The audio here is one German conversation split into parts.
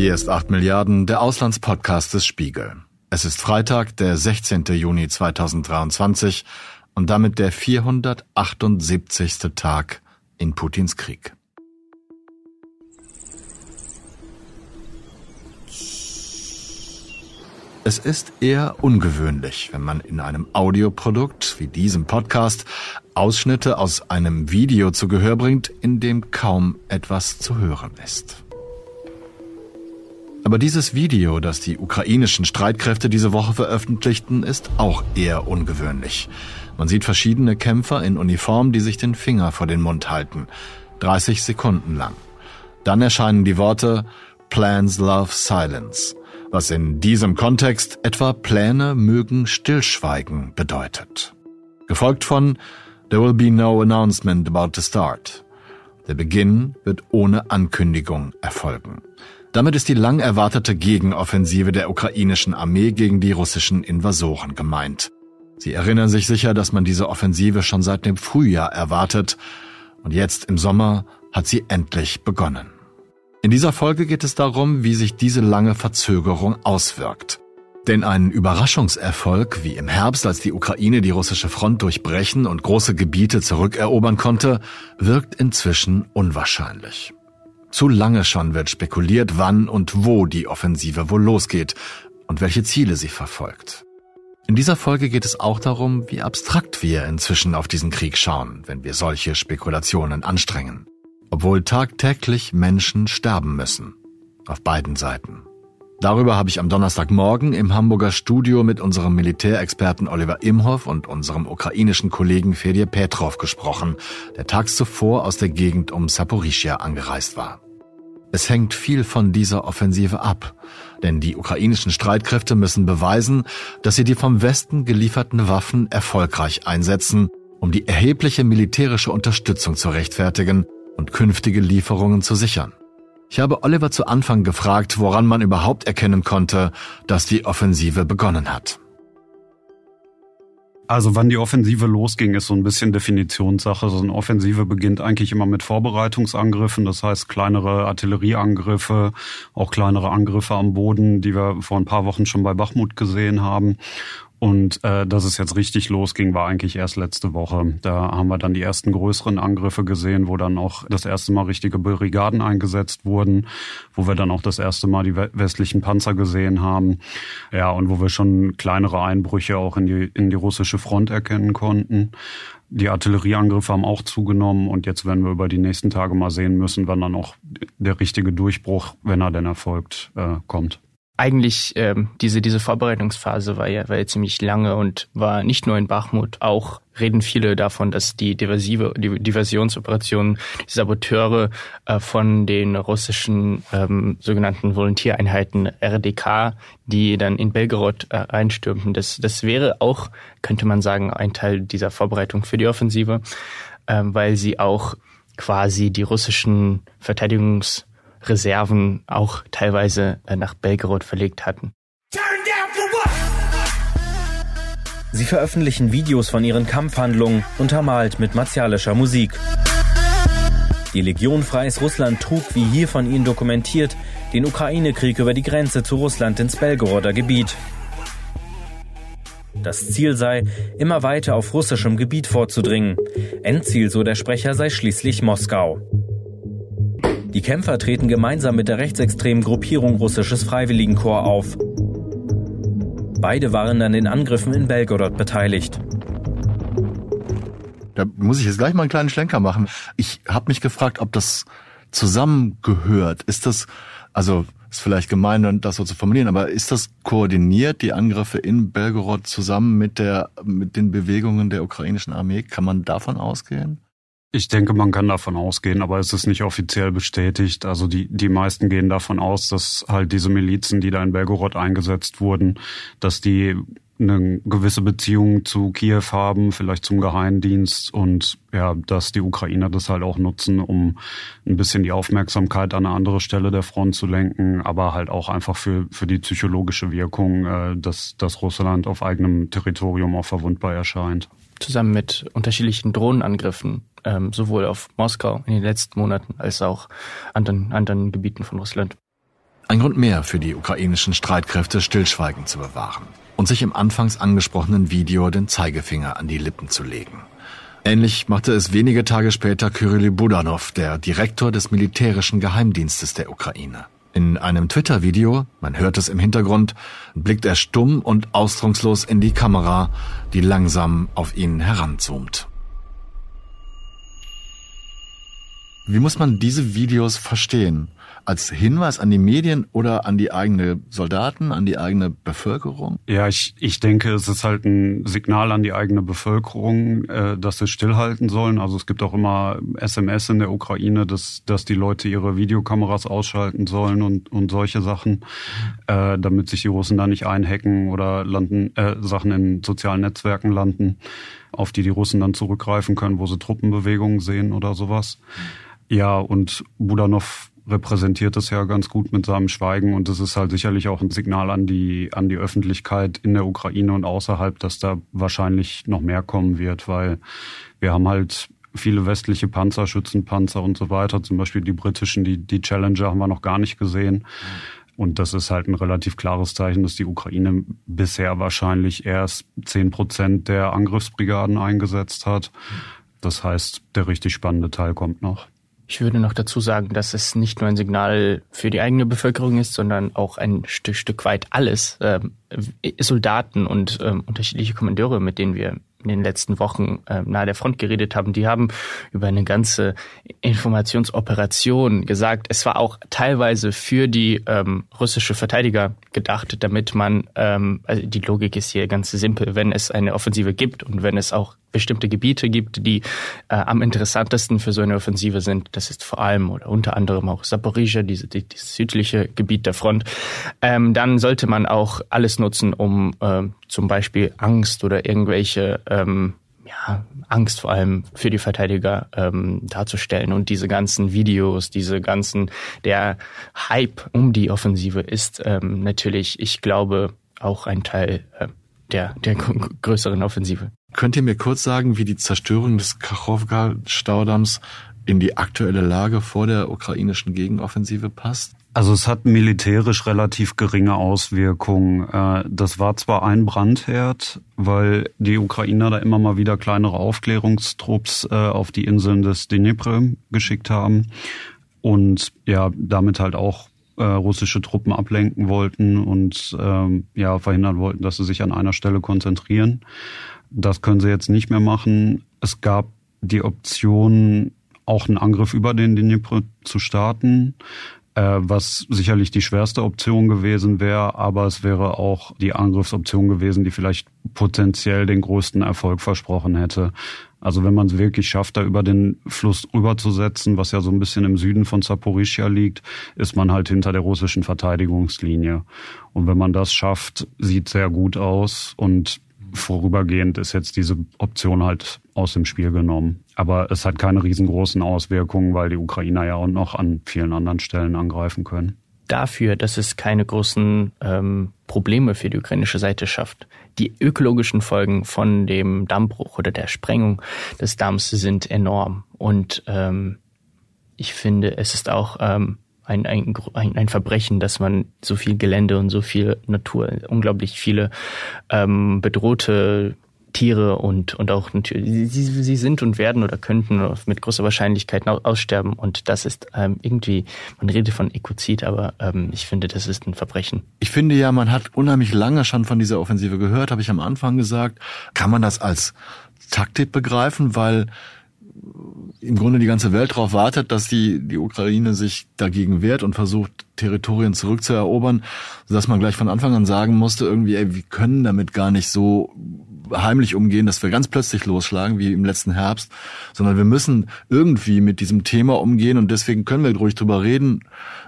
Hier ist 8 Milliarden, der Auslandspodcast des Spiegel. Es ist Freitag, der 16. Juni 2023 und damit der 478. Tag in Putins Krieg. Es ist eher ungewöhnlich, wenn man in einem Audioprodukt wie diesem Podcast Ausschnitte aus einem Video zu Gehör bringt, in dem kaum etwas zu hören ist. Aber dieses Video, das die ukrainischen Streitkräfte diese Woche veröffentlichten, ist auch eher ungewöhnlich. Man sieht verschiedene Kämpfer in Uniform, die sich den Finger vor den Mund halten. 30 Sekunden lang. Dann erscheinen die Worte Plans Love Silence was in diesem Kontext etwa Pläne mögen Stillschweigen bedeutet. Gefolgt von There will be no announcement about the start. Der Beginn wird ohne Ankündigung erfolgen. Damit ist die lang erwartete Gegenoffensive der ukrainischen Armee gegen die russischen Invasoren gemeint. Sie erinnern sich sicher, dass man diese Offensive schon seit dem Frühjahr erwartet, und jetzt im Sommer hat sie endlich begonnen. In dieser Folge geht es darum, wie sich diese lange Verzögerung auswirkt. Denn ein Überraschungserfolg wie im Herbst, als die Ukraine die russische Front durchbrechen und große Gebiete zurückerobern konnte, wirkt inzwischen unwahrscheinlich. Zu lange schon wird spekuliert, wann und wo die Offensive wohl losgeht und welche Ziele sie verfolgt. In dieser Folge geht es auch darum, wie abstrakt wir inzwischen auf diesen Krieg schauen, wenn wir solche Spekulationen anstrengen obwohl tagtäglich Menschen sterben müssen. Auf beiden Seiten. Darüber habe ich am Donnerstagmorgen im Hamburger Studio mit unserem Militärexperten Oliver Imhoff und unserem ukrainischen Kollegen Fedir Petrov gesprochen, der tags zuvor aus der Gegend um Saporischia angereist war. Es hängt viel von dieser Offensive ab, denn die ukrainischen Streitkräfte müssen beweisen, dass sie die vom Westen gelieferten Waffen erfolgreich einsetzen, um die erhebliche militärische Unterstützung zu rechtfertigen, und künftige Lieferungen zu sichern. Ich habe Oliver zu Anfang gefragt, woran man überhaupt erkennen konnte, dass die Offensive begonnen hat. Also wann die Offensive losging, ist so ein bisschen Definitionssache. So eine Offensive beginnt eigentlich immer mit Vorbereitungsangriffen, das heißt kleinere Artillerieangriffe, auch kleinere Angriffe am Boden, die wir vor ein paar Wochen schon bei Bachmut gesehen haben. Und äh, dass es jetzt richtig losging, war eigentlich erst letzte Woche. Da haben wir dann die ersten größeren Angriffe gesehen, wo dann auch das erste Mal richtige Brigaden eingesetzt wurden, wo wir dann auch das erste Mal die westlichen Panzer gesehen haben. Ja, und wo wir schon kleinere Einbrüche auch in die, in die russische Front erkennen konnten. Die Artillerieangriffe haben auch zugenommen und jetzt werden wir über die nächsten Tage mal sehen müssen, wann dann auch der richtige Durchbruch, wenn er denn erfolgt, äh, kommt eigentlich ähm, diese diese Vorbereitungsphase war ja war ja ziemlich lange und war nicht nur in Bachmut, auch reden viele davon, dass die diversive die Diversionsoperationen, die Saboteure äh, von den russischen ähm, sogenannten Volontiereinheiten RDK, die dann in Belgorod äh, einstürmten, das das wäre auch könnte man sagen ein Teil dieser Vorbereitung für die Offensive, äh, weil sie auch quasi die russischen Verteidigungs Reserven auch teilweise äh, nach Belgorod verlegt hatten. Sie veröffentlichen Videos von ihren Kampfhandlungen, untermalt mit martialischer Musik. Die Legion Freies Russland trug, wie hier von ihnen dokumentiert, den Ukraine-Krieg über die Grenze zu Russland ins Belgoroder Gebiet. Das Ziel sei, immer weiter auf russischem Gebiet vorzudringen. Endziel, so der Sprecher, sei schließlich Moskau. Die Kämpfer treten gemeinsam mit der rechtsextremen Gruppierung Russisches Freiwilligenkorps auf. Beide waren an den Angriffen in Belgorod beteiligt. Da muss ich jetzt gleich mal einen kleinen Schlenker machen. Ich habe mich gefragt, ob das zusammengehört. Ist das, also ist vielleicht gemein, das so zu formulieren, aber ist das koordiniert, die Angriffe in Belgorod zusammen mit der, mit den Bewegungen der ukrainischen Armee? Kann man davon ausgehen? Ich denke, man kann davon ausgehen, aber es ist nicht offiziell bestätigt. Also die, die meisten gehen davon aus, dass halt diese Milizen, die da in Belgorod eingesetzt wurden, dass die eine gewisse Beziehung zu Kiew haben, vielleicht zum Geheimdienst und ja, dass die Ukrainer das halt auch nutzen, um ein bisschen die Aufmerksamkeit an eine andere Stelle der Front zu lenken, aber halt auch einfach für, für die psychologische Wirkung, äh, dass, dass Russland auf eigenem Territorium auch verwundbar erscheint. Zusammen mit unterschiedlichen Drohnenangriffen ähm, sowohl auf Moskau in den letzten Monaten als auch anderen, anderen Gebieten von Russland. Ein Grund mehr für die ukrainischen Streitkräfte, Stillschweigen zu bewahren und sich im anfangs angesprochenen Video den Zeigefinger an die Lippen zu legen. Ähnlich machte es wenige Tage später Kyrill Budanov, der Direktor des militärischen Geheimdienstes der Ukraine. In einem Twitter-Video, man hört es im Hintergrund, blickt er stumm und ausdruckslos in die Kamera, die langsam auf ihn heranzoomt. Wie muss man diese Videos verstehen? Als Hinweis an die Medien oder an die eigene Soldaten, an die eigene Bevölkerung? Ja, ich, ich denke, es ist halt ein Signal an die eigene Bevölkerung, äh, dass sie stillhalten sollen. Also es gibt auch immer SMS in der Ukraine, dass, dass die Leute ihre Videokameras ausschalten sollen und, und solche Sachen, äh, damit sich die Russen da nicht einhacken oder landen, äh, Sachen in sozialen Netzwerken landen, auf die die Russen dann zurückgreifen können, wo sie Truppenbewegungen sehen oder sowas. Ja, und Budanov repräsentiert das ja ganz gut mit seinem Schweigen und das ist halt sicherlich auch ein Signal an die an die Öffentlichkeit in der Ukraine und außerhalb, dass da wahrscheinlich noch mehr kommen wird, weil wir haben halt viele westliche Panzer, Schützenpanzer und so weiter, zum Beispiel die britischen, die die Challenger haben wir noch gar nicht gesehen. Und das ist halt ein relativ klares Zeichen, dass die Ukraine bisher wahrscheinlich erst zehn Prozent der Angriffsbrigaden eingesetzt hat. Das heißt, der richtig spannende Teil kommt noch. Ich würde noch dazu sagen, dass es nicht nur ein Signal für die eigene Bevölkerung ist, sondern auch ein Stück, Stück weit alles. Ähm, Soldaten und ähm, unterschiedliche Kommandeure, mit denen wir in den letzten Wochen äh, nahe der Front geredet haben, die haben über eine ganze Informationsoperation gesagt. Es war auch teilweise für die ähm, russische Verteidiger gedacht, damit man, ähm, also die Logik ist hier ganz simpel, wenn es eine Offensive gibt und wenn es auch bestimmte Gebiete gibt, die äh, am interessantesten für so eine Offensive sind. Das ist vor allem oder unter anderem auch Saporizhia, diese, die, dieses südliche Gebiet der Front. Ähm, dann sollte man auch alles nutzen, um äh, zum Beispiel Angst oder irgendwelche ähm, ja, Angst vor allem für die Verteidiger ähm, darzustellen. Und diese ganzen Videos, diese ganzen, der Hype um die Offensive ist ähm, natürlich, ich glaube, auch ein Teil äh, der, der größeren Offensive. Könnt ihr mir kurz sagen, wie die Zerstörung des Kachowka-Staudamms in die aktuelle Lage vor der ukrainischen Gegenoffensive passt? Also es hat militärisch relativ geringe Auswirkungen. Äh, das war zwar ein Brandherd, weil die Ukrainer da immer mal wieder kleinere Aufklärungstrupps äh, auf die Inseln des Dnipro geschickt haben und ja, damit halt auch äh, russische Truppen ablenken wollten und ähm, ja verhindern wollten, dass sie sich an einer Stelle konzentrieren. Das können sie jetzt nicht mehr machen. Es gab die Option, auch einen Angriff über den Dnipro zu starten, was sicherlich die schwerste Option gewesen wäre, aber es wäre auch die Angriffsoption gewesen, die vielleicht potenziell den größten Erfolg versprochen hätte. Also wenn man es wirklich schafft, da über den Fluss rüberzusetzen, was ja so ein bisschen im Süden von Zaporizhia liegt, ist man halt hinter der russischen Verteidigungslinie. Und wenn man das schafft, sieht sehr gut aus und vorübergehend ist jetzt diese Option halt aus dem Spiel genommen. Aber es hat keine riesengroßen Auswirkungen, weil die Ukrainer ja auch noch an vielen anderen Stellen angreifen können. Dafür, dass es keine großen ähm, Probleme für die ukrainische Seite schafft. Die ökologischen Folgen von dem Dammbruch oder der Sprengung des Damms sind enorm. Und ähm, ich finde, es ist auch ähm, ein, ein, ein Verbrechen, dass man so viel Gelände und so viel Natur, unglaublich viele ähm, bedrohte Tiere und, und auch sie, sie sind und werden oder könnten mit großer Wahrscheinlichkeit aussterben. Und das ist ähm, irgendwie, man redet von Ekozid, aber ähm, ich finde, das ist ein Verbrechen. Ich finde ja, man hat unheimlich lange schon von dieser Offensive gehört, habe ich am Anfang gesagt. Kann man das als Taktik begreifen, weil im Grunde die ganze Welt darauf wartet, dass die, die Ukraine sich dagegen wehrt und versucht, Territorien zurückzuerobern, sodass man gleich von Anfang an sagen musste, irgendwie, ey, wir können damit gar nicht so heimlich umgehen, dass wir ganz plötzlich losschlagen, wie im letzten Herbst, sondern wir müssen irgendwie mit diesem Thema umgehen und deswegen können wir ruhig drüber reden.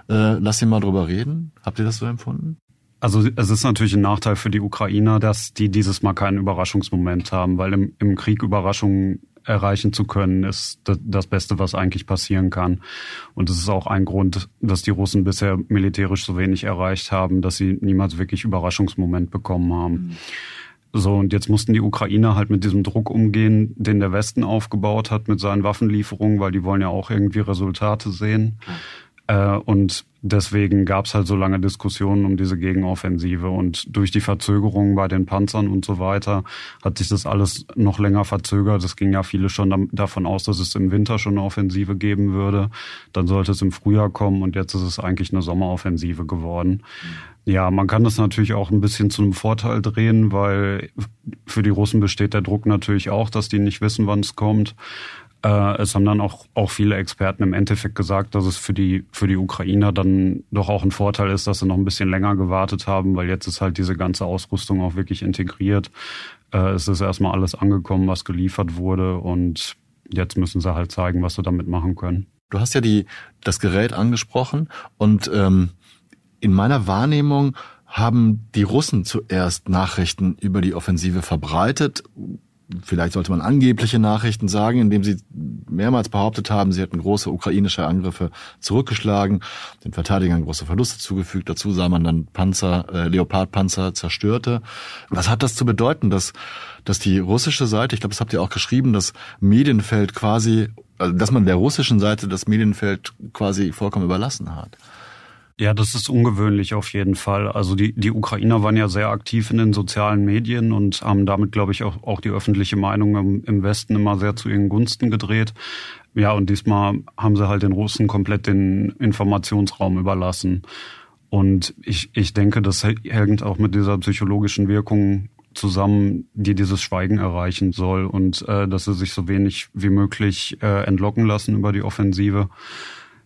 Äh, lass ihn mal drüber reden. Habt ihr das so empfunden? Also es ist natürlich ein Nachteil für die Ukrainer, dass die dieses Mal keinen Überraschungsmoment haben, weil im, im Krieg Überraschungen erreichen zu können, ist das Beste, was eigentlich passieren kann. Und es ist auch ein Grund, dass die Russen bisher militärisch so wenig erreicht haben, dass sie niemals wirklich Überraschungsmoment bekommen haben. Mhm. So, und jetzt mussten die Ukrainer halt mit diesem Druck umgehen, den der Westen aufgebaut hat mit seinen Waffenlieferungen, weil die wollen ja auch irgendwie Resultate sehen. Äh, und deswegen gab es halt so lange Diskussionen um diese Gegenoffensive. Und durch die Verzögerungen bei den Panzern und so weiter hat sich das alles noch länger verzögert. Es ging ja viele schon davon aus, dass es im Winter schon eine Offensive geben würde. Dann sollte es im Frühjahr kommen und jetzt ist es eigentlich eine Sommeroffensive geworden. Ja, man kann das natürlich auch ein bisschen zu einem Vorteil drehen, weil für die Russen besteht der Druck natürlich auch, dass die nicht wissen, wann es kommt. Äh, es haben dann auch, auch viele Experten im Endeffekt gesagt, dass es für die, für die Ukrainer dann doch auch ein Vorteil ist, dass sie noch ein bisschen länger gewartet haben, weil jetzt ist halt diese ganze Ausrüstung auch wirklich integriert. Äh, es ist erstmal alles angekommen, was geliefert wurde und jetzt müssen sie halt zeigen, was sie damit machen können. Du hast ja die, das Gerät angesprochen und ähm, in meiner Wahrnehmung haben die Russen zuerst Nachrichten über die Offensive verbreitet vielleicht sollte man angebliche Nachrichten sagen, indem sie mehrmals behauptet haben, sie hätten große ukrainische Angriffe zurückgeschlagen, den Verteidigern große Verluste zugefügt. Dazu sah man dann Panzer, äh, Leopardpanzer zerstörte. Was hat das zu bedeuten, dass, dass die russische Seite, ich glaube, das habt ihr auch geschrieben, das Medienfeld quasi, also dass man der russischen Seite das Medienfeld quasi vollkommen überlassen hat? Ja, das ist ungewöhnlich auf jeden Fall. Also die, die Ukrainer waren ja sehr aktiv in den sozialen Medien und haben damit, glaube ich, auch, auch die öffentliche Meinung im, im Westen immer sehr zu ihren Gunsten gedreht. Ja, und diesmal haben sie halt den Russen komplett den Informationsraum überlassen. Und ich, ich denke, das hängt auch mit dieser psychologischen Wirkung zusammen, die dieses Schweigen erreichen soll und äh, dass sie sich so wenig wie möglich äh, entlocken lassen über die Offensive.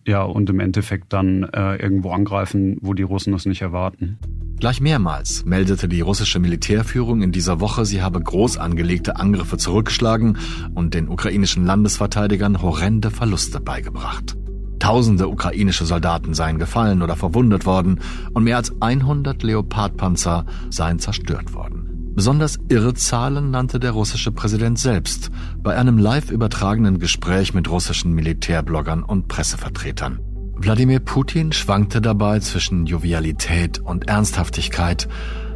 Ja, und im Endeffekt dann äh, irgendwo angreifen, wo die Russen es nicht erwarten. Gleich mehrmals meldete die russische Militärführung in dieser Woche, sie habe groß angelegte Angriffe zurückgeschlagen und den ukrainischen Landesverteidigern horrende Verluste beigebracht. Tausende ukrainische Soldaten seien gefallen oder verwundet worden und mehr als 100 Leopardpanzer seien zerstört worden. Besonders irre Zahlen nannte der russische Präsident selbst bei einem live übertragenen Gespräch mit russischen Militärbloggern und Pressevertretern. Wladimir Putin schwankte dabei zwischen Jovialität und Ernsthaftigkeit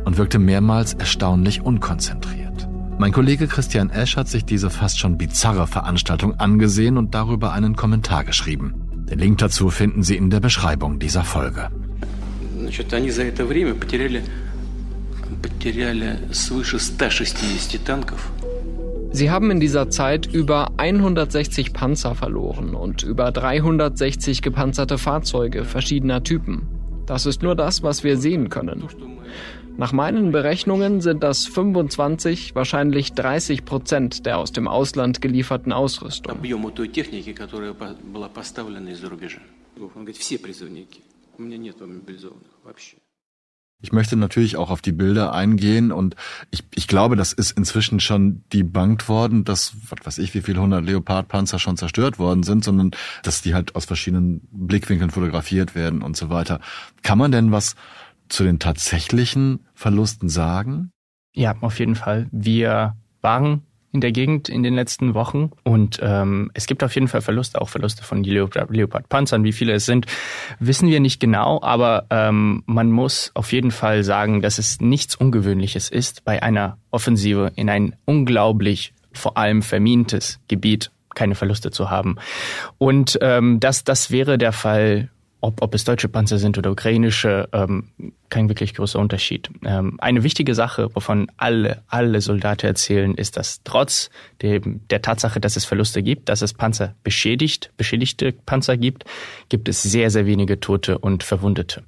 und wirkte mehrmals erstaunlich unkonzentriert. Mein Kollege Christian Esch hat sich diese fast schon bizarre Veranstaltung angesehen und darüber einen Kommentar geschrieben. Den Link dazu finden Sie in der Beschreibung dieser Folge. Значит, они за это время потеряли потеряли свыше 160 танков. Sie haben in dieser Zeit über 160 Panzer verloren und über 360 gepanzerte Fahrzeuge verschiedener Typen. Das ist nur das, was wir sehen können. Nach meinen Berechnungen sind das 25, wahrscheinlich 30 Prozent der aus dem Ausland gelieferten Ausrüstung. Ich möchte natürlich auch auf die Bilder eingehen und ich, ich glaube, das ist inzwischen schon debunked worden, dass, was weiß ich, wie viele hundert Leopardpanzer schon zerstört worden sind, sondern dass die halt aus verschiedenen Blickwinkeln fotografiert werden und so weiter. Kann man denn was zu den tatsächlichen Verlusten sagen? Ja, auf jeden Fall. Wir waren in der Gegend in den letzten Wochen. Und ähm, es gibt auf jeden Fall Verluste, auch Verluste von Leopard-Panzern. Wie viele es sind, wissen wir nicht genau, aber ähm, man muss auf jeden Fall sagen, dass es nichts Ungewöhnliches ist, bei einer Offensive in ein unglaublich vor allem vermintes Gebiet keine Verluste zu haben. Und ähm, das, das wäre der Fall ob, ob es deutsche Panzer sind oder ukrainische, ähm, kein wirklich großer Unterschied. Ähm, eine wichtige Sache, wovon alle, alle Soldaten erzählen, ist, dass trotz dem, der Tatsache, dass es Verluste gibt, dass es Panzer beschädigt, beschädigte Panzer gibt, gibt es sehr, sehr wenige Tote und Verwundete.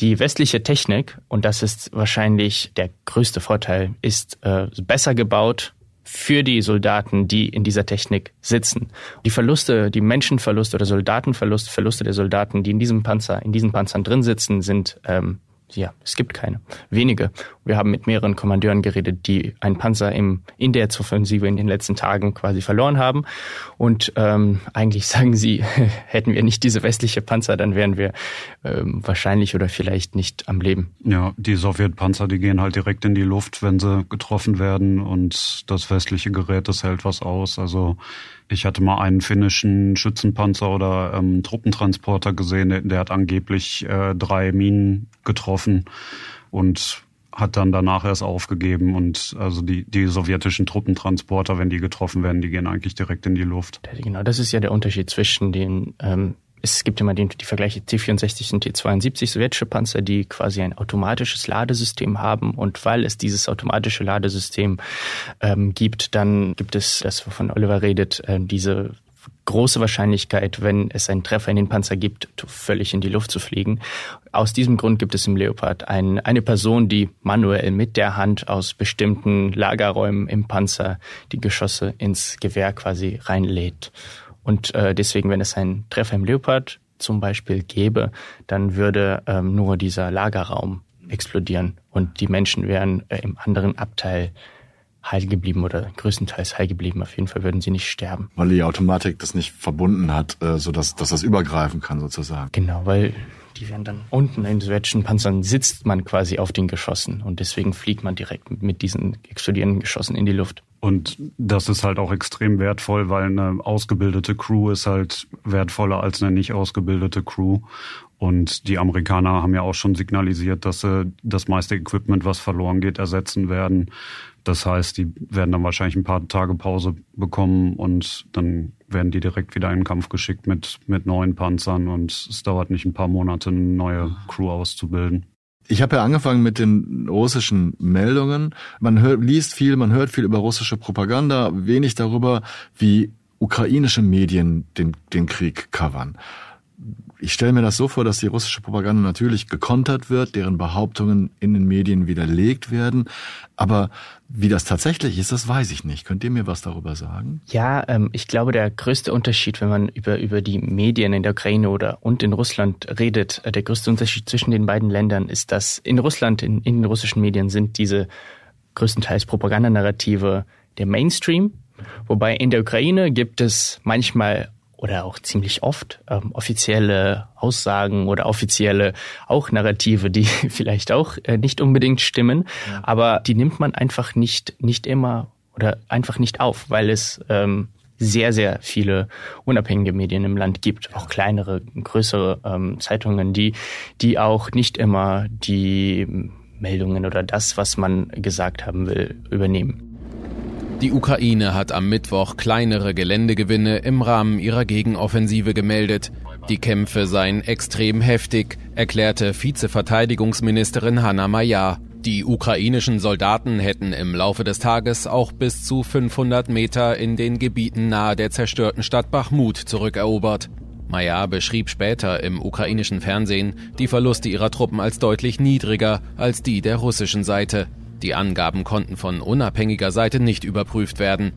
Die westliche Technik, und das ist wahrscheinlich der größte Vorteil, ist äh, besser gebaut, für die Soldaten, die in dieser Technik sitzen. Die Verluste, die Menschenverluste oder Soldatenverluste, Verluste der Soldaten, die in diesem Panzer, in diesen Panzern drin sitzen, sind ähm, ja, es gibt keine. Wenige. Wir haben mit mehreren Kommandeuren geredet, die einen Panzer im, in der Offensive in den letzten Tagen quasi verloren haben. Und ähm, eigentlich sagen sie, hätten wir nicht diese westliche Panzer, dann wären wir ähm, wahrscheinlich oder vielleicht nicht am Leben. Ja, die Sowjetpanzer, die gehen halt direkt in die Luft, wenn sie getroffen werden. Und das westliche Gerät, das hält was aus. Also ich hatte mal einen finnischen Schützenpanzer oder ähm, Truppentransporter gesehen, der, hat angeblich äh, drei Minen getroffen und hat dann danach erst aufgegeben und also die, die sowjetischen Truppentransporter, wenn die getroffen werden, die gehen eigentlich direkt in die Luft. Genau, das ist ja der Unterschied zwischen den ähm, es gibt immer den, die Vergleiche T-64 und T-72 sowjetische Panzer, die quasi ein automatisches Ladesystem haben. Und weil es dieses automatische Ladesystem ähm, gibt, dann gibt es das, wovon Oliver redet, äh, diese große Wahrscheinlichkeit, wenn es einen Treffer in den Panzer gibt, völlig in die Luft zu fliegen. Aus diesem Grund gibt es im Leopard ein, eine Person, die manuell mit der Hand aus bestimmten Lagerräumen im Panzer die Geschosse ins Gewehr quasi reinlädt. Und äh, deswegen, wenn es einen Treffer im Leopard zum Beispiel gäbe, dann würde ähm, nur dieser Lagerraum explodieren und die Menschen wären äh, im anderen Abteil heil geblieben oder größtenteils heil geblieben. Auf jeden Fall würden sie nicht sterben. Weil die Automatik das nicht verbunden hat, äh, so dass, dass das übergreifen kann sozusagen. Genau, weil die werden dann unten in sowjetischen Panzern sitzt man quasi auf den Geschossen und deswegen fliegt man direkt mit diesen explodierenden Geschossen in die Luft. Und das ist halt auch extrem wertvoll, weil eine ausgebildete Crew ist halt wertvoller als eine nicht ausgebildete Crew. Und die Amerikaner haben ja auch schon signalisiert, dass sie das meiste Equipment, was verloren geht, ersetzen werden. Das heißt, die werden dann wahrscheinlich ein paar Tage Pause bekommen und dann werden die direkt wieder in den Kampf geschickt mit, mit neuen Panzern und es dauert nicht ein paar Monate, eine neue Crew auszubilden. Ich habe ja angefangen mit den russischen Meldungen. Man hört, liest viel, man hört viel über russische Propaganda, wenig darüber, wie ukrainische Medien den, den Krieg covern. Ich stelle mir das so vor, dass die russische Propaganda natürlich gekontert wird, deren Behauptungen in den Medien widerlegt werden. Aber wie das tatsächlich ist, das weiß ich nicht. Könnt ihr mir was darüber sagen? Ja, ähm, ich glaube, der größte Unterschied, wenn man über, über die Medien in der Ukraine oder und in Russland redet, äh, der größte Unterschied zwischen den beiden Ländern ist, dass in Russland, in, in den russischen Medien sind diese größtenteils Propagandanarrative der Mainstream, Wobei in der Ukraine gibt es manchmal oder auch ziemlich oft ähm, offizielle Aussagen oder offizielle auch Narrative, die vielleicht auch äh, nicht unbedingt stimmen, ja. aber die nimmt man einfach nicht nicht immer oder einfach nicht auf, weil es ähm, sehr, sehr viele unabhängige Medien im Land gibt, auch kleinere, größere ähm, Zeitungen, die, die auch nicht immer die Meldungen oder das, was man gesagt haben will, übernehmen. Die Ukraine hat am Mittwoch kleinere Geländegewinne im Rahmen ihrer Gegenoffensive gemeldet. Die Kämpfe seien extrem heftig, erklärte Vizeverteidigungsministerin Hanna Majar. Die ukrainischen Soldaten hätten im Laufe des Tages auch bis zu 500 Meter in den Gebieten nahe der zerstörten Stadt Bachmut zurückerobert. Maja beschrieb später im ukrainischen Fernsehen die Verluste ihrer Truppen als deutlich niedriger als die der russischen Seite. Die Angaben konnten von unabhängiger Seite nicht überprüft werden.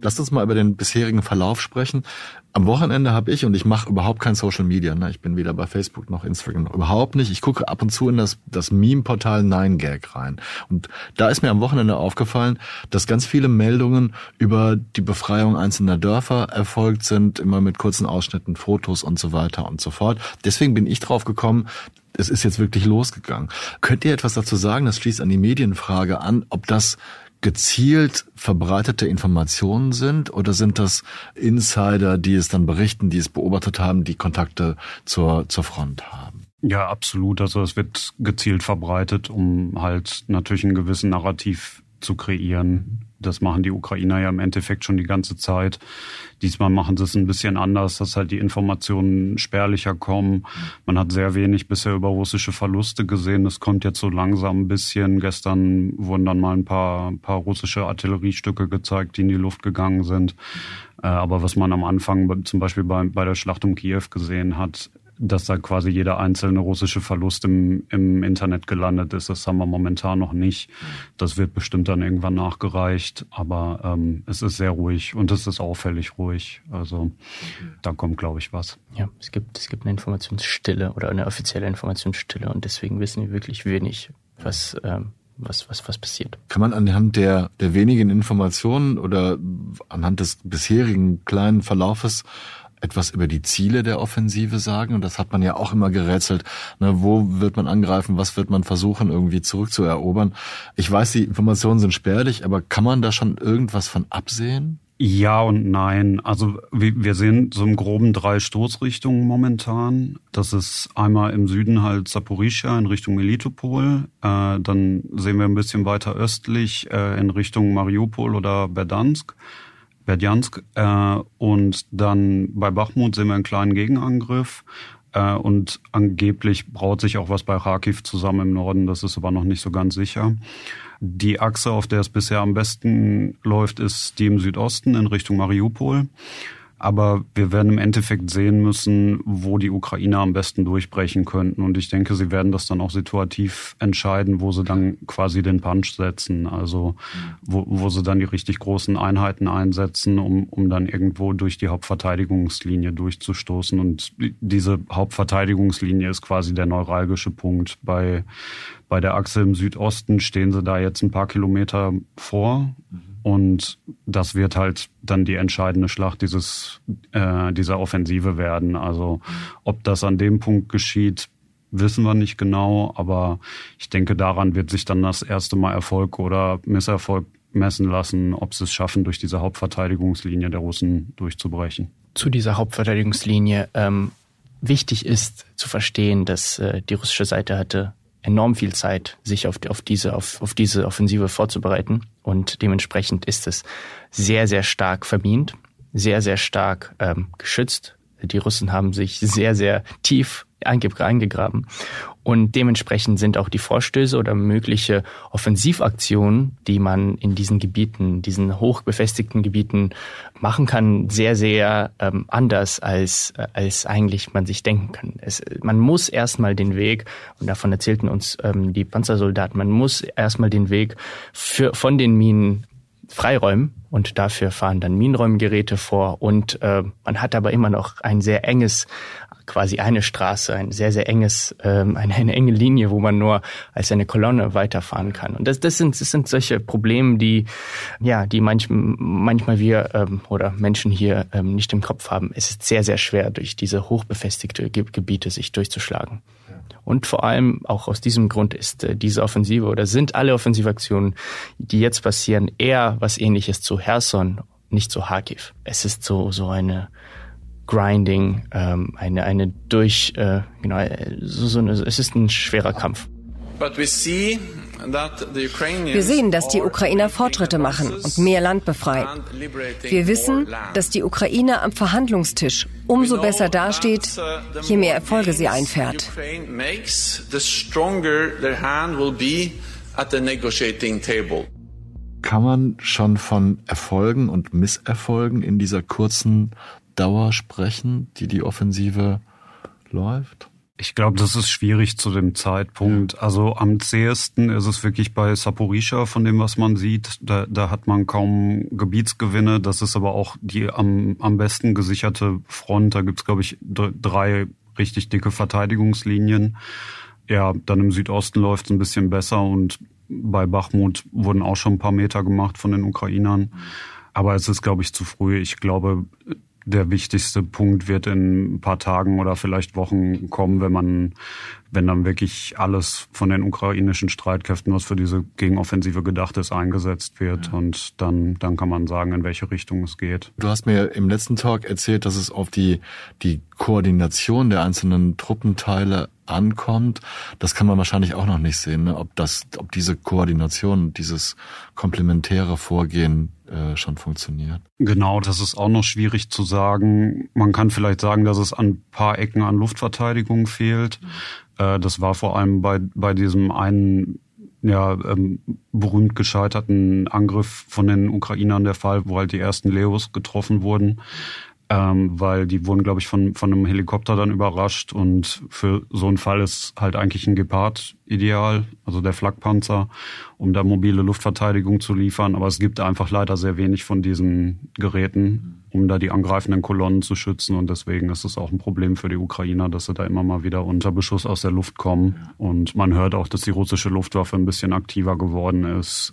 Lasst uns mal über den bisherigen Verlauf sprechen. Am Wochenende habe ich, und ich mache überhaupt kein Social Media, ne? ich bin weder bei Facebook noch Instagram, noch überhaupt nicht. Ich gucke ab und zu in das, das Meme-Portal 9gag rein. Und da ist mir am Wochenende aufgefallen, dass ganz viele Meldungen über die Befreiung einzelner Dörfer erfolgt sind, immer mit kurzen Ausschnitten, Fotos und so weiter und so fort. Deswegen bin ich drauf gekommen, es ist jetzt wirklich losgegangen. Könnt ihr etwas dazu sagen? Das schließt an die Medienfrage an, ob das gezielt verbreitete Informationen sind oder sind das Insider, die es dann berichten, die es beobachtet haben, die Kontakte zur, zur Front haben? Ja, absolut. Also es wird gezielt verbreitet, um halt natürlich einen gewissen Narrativ zu kreieren. Das machen die Ukrainer ja im Endeffekt schon die ganze Zeit. Diesmal machen sie es ein bisschen anders, dass halt die Informationen spärlicher kommen. Man hat sehr wenig bisher über russische Verluste gesehen. Es kommt jetzt so langsam ein bisschen. Gestern wurden dann mal ein paar, paar russische Artilleriestücke gezeigt, die in die Luft gegangen sind. Äh, aber was man am Anfang zum Beispiel bei, bei der Schlacht um Kiew gesehen hat, dass da quasi jeder einzelne russische Verlust im, im Internet gelandet ist. Das haben wir momentan noch nicht. Das wird bestimmt dann irgendwann nachgereicht, aber ähm, es ist sehr ruhig und es ist auffällig ruhig. Also da kommt, glaube ich, was. Ja, es gibt, es gibt eine Informationsstille oder eine offizielle Informationsstille und deswegen wissen wir wirklich wenig, was ähm, was, was, was passiert. Kann man anhand der, der wenigen Informationen oder anhand des bisherigen kleinen Verlaufes etwas über die Ziele der Offensive sagen? Und das hat man ja auch immer gerätselt. Ne, wo wird man angreifen? Was wird man versuchen, irgendwie zurückzuerobern? Ich weiß, die Informationen sind spärlich, aber kann man da schon irgendwas von absehen? Ja und nein. Also wir sehen so im groben drei Stoßrichtungen momentan. Das ist einmal im Süden halt Saporischia in Richtung Melitopol. Äh, dann sehen wir ein bisschen weiter östlich äh, in Richtung Mariupol oder Berdansk Berdjansk. Äh, und dann bei Bachmut sehen wir einen kleinen Gegenangriff. Äh, und angeblich braut sich auch was bei Kharkiv zusammen im Norden. Das ist aber noch nicht so ganz sicher. Die Achse, auf der es bisher am besten läuft, ist die im Südosten in Richtung Mariupol. Aber wir werden im Endeffekt sehen müssen, wo die Ukrainer am besten durchbrechen könnten. Und ich denke, sie werden das dann auch situativ entscheiden, wo sie dann quasi den Punch setzen. Also wo, wo sie dann die richtig großen Einheiten einsetzen, um, um dann irgendwo durch die Hauptverteidigungslinie durchzustoßen. Und diese Hauptverteidigungslinie ist quasi der neuralgische Punkt. Bei, bei der Achse im Südosten stehen sie da jetzt ein paar Kilometer vor. Und das wird halt dann die entscheidende Schlacht dieses, äh, dieser Offensive werden. Also ob das an dem Punkt geschieht, wissen wir nicht genau, aber ich denke, daran wird sich dann das erste Mal Erfolg oder Misserfolg messen lassen, ob sie es schaffen, durch diese Hauptverteidigungslinie der Russen durchzubrechen. Zu dieser Hauptverteidigungslinie ähm, wichtig ist zu verstehen, dass äh, die russische Seite hatte enorm viel Zeit, sich auf, auf, diese, auf, auf diese Offensive vorzubereiten. Und dementsprechend ist es sehr, sehr stark vermint, sehr, sehr stark ähm, geschützt. Die Russen haben sich sehr, sehr tief eingegraben. Und dementsprechend sind auch die Vorstöße oder mögliche Offensivaktionen, die man in diesen Gebieten, diesen hochbefestigten Gebieten machen kann, sehr, sehr ähm, anders, als, äh, als eigentlich man sich denken kann. Es, man muss erstmal den Weg, und davon erzählten uns ähm, die Panzersoldaten, man muss erstmal den Weg für, von den Minen freiräumen und dafür fahren dann Minenräumgeräte vor und äh, man hat aber immer noch ein sehr enges quasi eine Straße, ein sehr, sehr enges, ähm, eine, eine enge Linie, wo man nur als eine Kolonne weiterfahren kann. Und das, das, sind, das sind solche Probleme, die, ja, die manch, manchmal wir ähm, oder Menschen hier ähm, nicht im Kopf haben. Es ist sehr, sehr schwer, durch diese hochbefestigte Gebiete sich durchzuschlagen. Und vor allem auch aus diesem Grund ist äh, diese Offensive oder sind alle Offensivaktionen, die jetzt passieren, eher was ähnliches zu Herson, nicht zu Kharkiv. Es ist so, so eine Grinding, ähm, eine, eine durch, äh, genau, so, so eine, es ist ein schwerer Kampf. Wir sehen, dass die Ukrainer Fortschritte machen und mehr Land befreien. Wir wissen, dass die Ukraine am Verhandlungstisch umso besser dasteht, je mehr Erfolge sie einfährt. Kann man schon von Erfolgen und Misserfolgen in dieser kurzen Dauer sprechen, die die Offensive läuft? Ich glaube, das ist schwierig zu dem Zeitpunkt. Also am zähesten ist es wirklich bei Saporischa, von dem, was man sieht. Da, da hat man kaum Gebietsgewinne. Das ist aber auch die am, am besten gesicherte Front. Da gibt's glaube ich, drei richtig dicke Verteidigungslinien. Ja, dann im Südosten läuft's ein bisschen besser und bei Bachmut wurden auch schon ein paar Meter gemacht von den Ukrainern. Aber es ist, glaube ich, zu früh. Ich glaube, der wichtigste Punkt wird in ein paar Tagen oder vielleicht Wochen kommen, wenn man, wenn dann wirklich alles von den ukrainischen Streitkräften, was für diese Gegenoffensive gedacht ist, eingesetzt wird. Ja. Und dann, dann kann man sagen, in welche Richtung es geht. Du hast mir im letzten Talk erzählt, dass es auf die, die Koordination der einzelnen Truppenteile ankommt, das kann man wahrscheinlich auch noch nicht sehen, ne? ob das, ob diese Koordination, dieses komplementäre Vorgehen äh, schon funktioniert. Genau, das ist auch noch schwierig zu sagen. Man kann vielleicht sagen, dass es an ein paar Ecken an Luftverteidigung fehlt. Mhm. Äh, das war vor allem bei, bei diesem einen ja, ähm, berühmt gescheiterten Angriff von den Ukrainern der Fall, wo halt die ersten Leos getroffen wurden ähm, weil die wurden, glaube ich, von, von einem Helikopter dann überrascht und für so einen Fall ist halt eigentlich ein Gepard ideal, also der Flakpanzer, um da mobile Luftverteidigung zu liefern, aber es gibt einfach leider sehr wenig von diesen Geräten, um da die angreifenden Kolonnen zu schützen. Und deswegen ist es auch ein Problem für die Ukrainer, dass sie da immer mal wieder unter Beschuss aus der Luft kommen. Und man hört auch, dass die russische Luftwaffe ein bisschen aktiver geworden ist.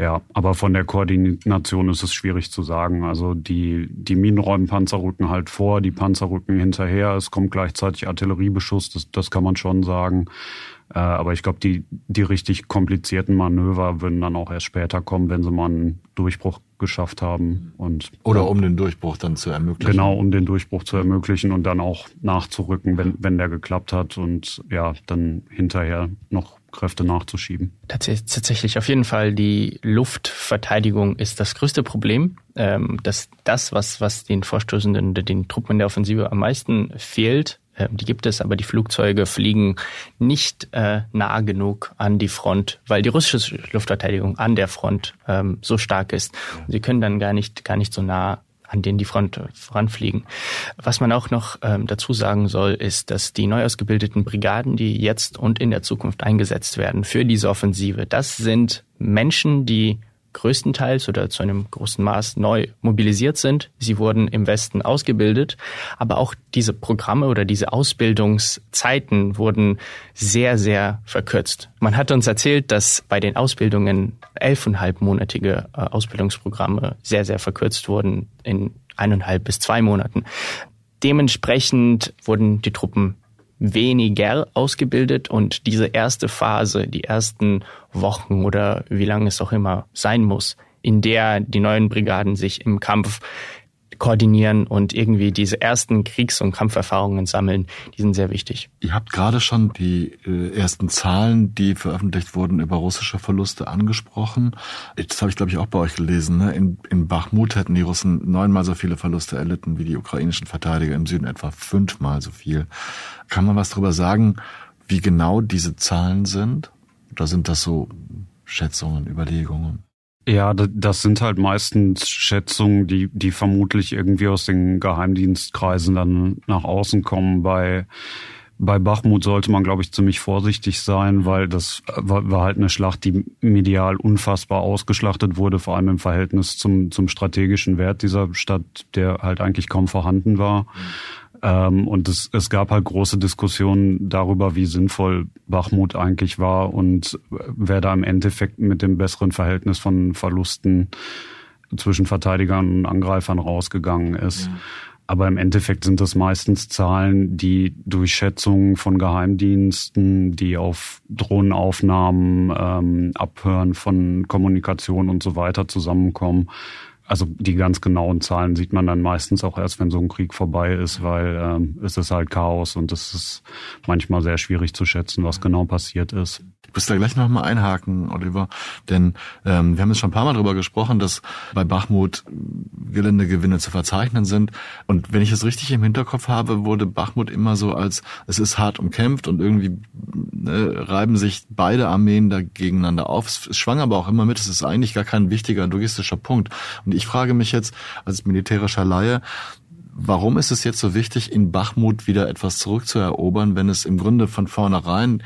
Ja, aber von der Koordination ist es schwierig zu sagen. Also die, die Minenräumpanzer rücken halt vor, die Panzer rücken hinterher. Es kommt gleichzeitig Artilleriebeschuss, das, das kann man schon sagen. Äh, aber ich glaube, die, die richtig komplizierten Manöver würden dann auch erst später kommen, wenn sie mal einen Durchbruch geschafft haben. Und, Oder um den Durchbruch dann zu ermöglichen. Genau, um den Durchbruch zu ermöglichen und dann auch nachzurücken, wenn, wenn der geklappt hat und ja, dann hinterher noch Kräfte nachzuschieben. Tatsächlich auf jeden Fall die Luftverteidigung ist das größte Problem. Ähm, dass das, was, was den Vorstoßenden, den Truppen in der Offensive am meisten fehlt, ähm, die gibt es, aber die Flugzeuge fliegen nicht äh, nah genug an die Front, weil die russische Luftverteidigung an der Front ähm, so stark ist. Und sie können dann gar nicht, gar nicht so nah an denen die Front voranfliegen. Was man auch noch ähm, dazu sagen soll, ist, dass die neu ausgebildeten Brigaden, die jetzt und in der Zukunft eingesetzt werden für diese Offensive, das sind Menschen, die größtenteils oder zu einem großen Maß neu mobilisiert sind. Sie wurden im Westen ausgebildet, aber auch diese Programme oder diese Ausbildungszeiten wurden sehr, sehr verkürzt. Man hat uns erzählt, dass bei den Ausbildungen elfeinhalbmonatige äh, Ausbildungsprogramme sehr, sehr verkürzt wurden in eineinhalb bis zwei Monaten. Dementsprechend wurden die Truppen weniger ausgebildet und diese erste Phase, die ersten Wochen oder wie lange es auch immer sein muss, in der die neuen Brigaden sich im Kampf koordinieren und irgendwie diese ersten Kriegs- und Kampferfahrungen sammeln, die sind sehr wichtig. Ihr habt gerade schon die äh, ersten Zahlen, die veröffentlicht wurden über russische Verluste angesprochen. Das habe ich, glaube ich, auch bei euch gelesen. Ne? In, in Bachmut hätten die Russen neunmal so viele Verluste erlitten wie die ukrainischen Verteidiger, im Süden etwa fünfmal so viel. Kann man was darüber sagen, wie genau diese Zahlen sind? Oder sind das so Schätzungen, Überlegungen? Ja, das sind halt meistens Schätzungen, die, die vermutlich irgendwie aus den Geheimdienstkreisen dann nach außen kommen. Bei, bei Bachmut sollte man, glaube ich, ziemlich vorsichtig sein, weil das war, war halt eine Schlacht, die medial unfassbar ausgeschlachtet wurde, vor allem im Verhältnis zum, zum strategischen Wert dieser Stadt, der halt eigentlich kaum vorhanden war. Ähm, und es, es gab halt große Diskussionen darüber, wie sinnvoll Bachmut eigentlich war und wer da im Endeffekt mit dem besseren Verhältnis von Verlusten zwischen Verteidigern und Angreifern rausgegangen ist. Ja. Aber im Endeffekt sind das meistens Zahlen, die durch Schätzungen von Geheimdiensten, die auf Drohnenaufnahmen, ähm, Abhören von Kommunikation und so weiter zusammenkommen. Also die ganz genauen Zahlen sieht man dann meistens auch erst, wenn so ein Krieg vorbei ist, weil ähm, es ist halt Chaos und es ist manchmal sehr schwierig zu schätzen, was genau passiert ist. Ich muss da gleich nochmal einhaken, Oliver, denn ähm, wir haben jetzt schon ein paar Mal darüber gesprochen, dass bei Bachmut Geländegewinne zu verzeichnen sind. Und wenn ich es richtig im Hinterkopf habe, wurde Bachmut immer so als, es ist hart umkämpft und irgendwie ne, reiben sich beide Armeen da gegeneinander auf. Es schwang aber auch immer mit, es ist eigentlich gar kein wichtiger logistischer Punkt. Und ich frage mich jetzt als militärischer Laie, Warum ist es jetzt so wichtig, in Bachmut wieder etwas zurückzuerobern, wenn es im Grunde von vornherein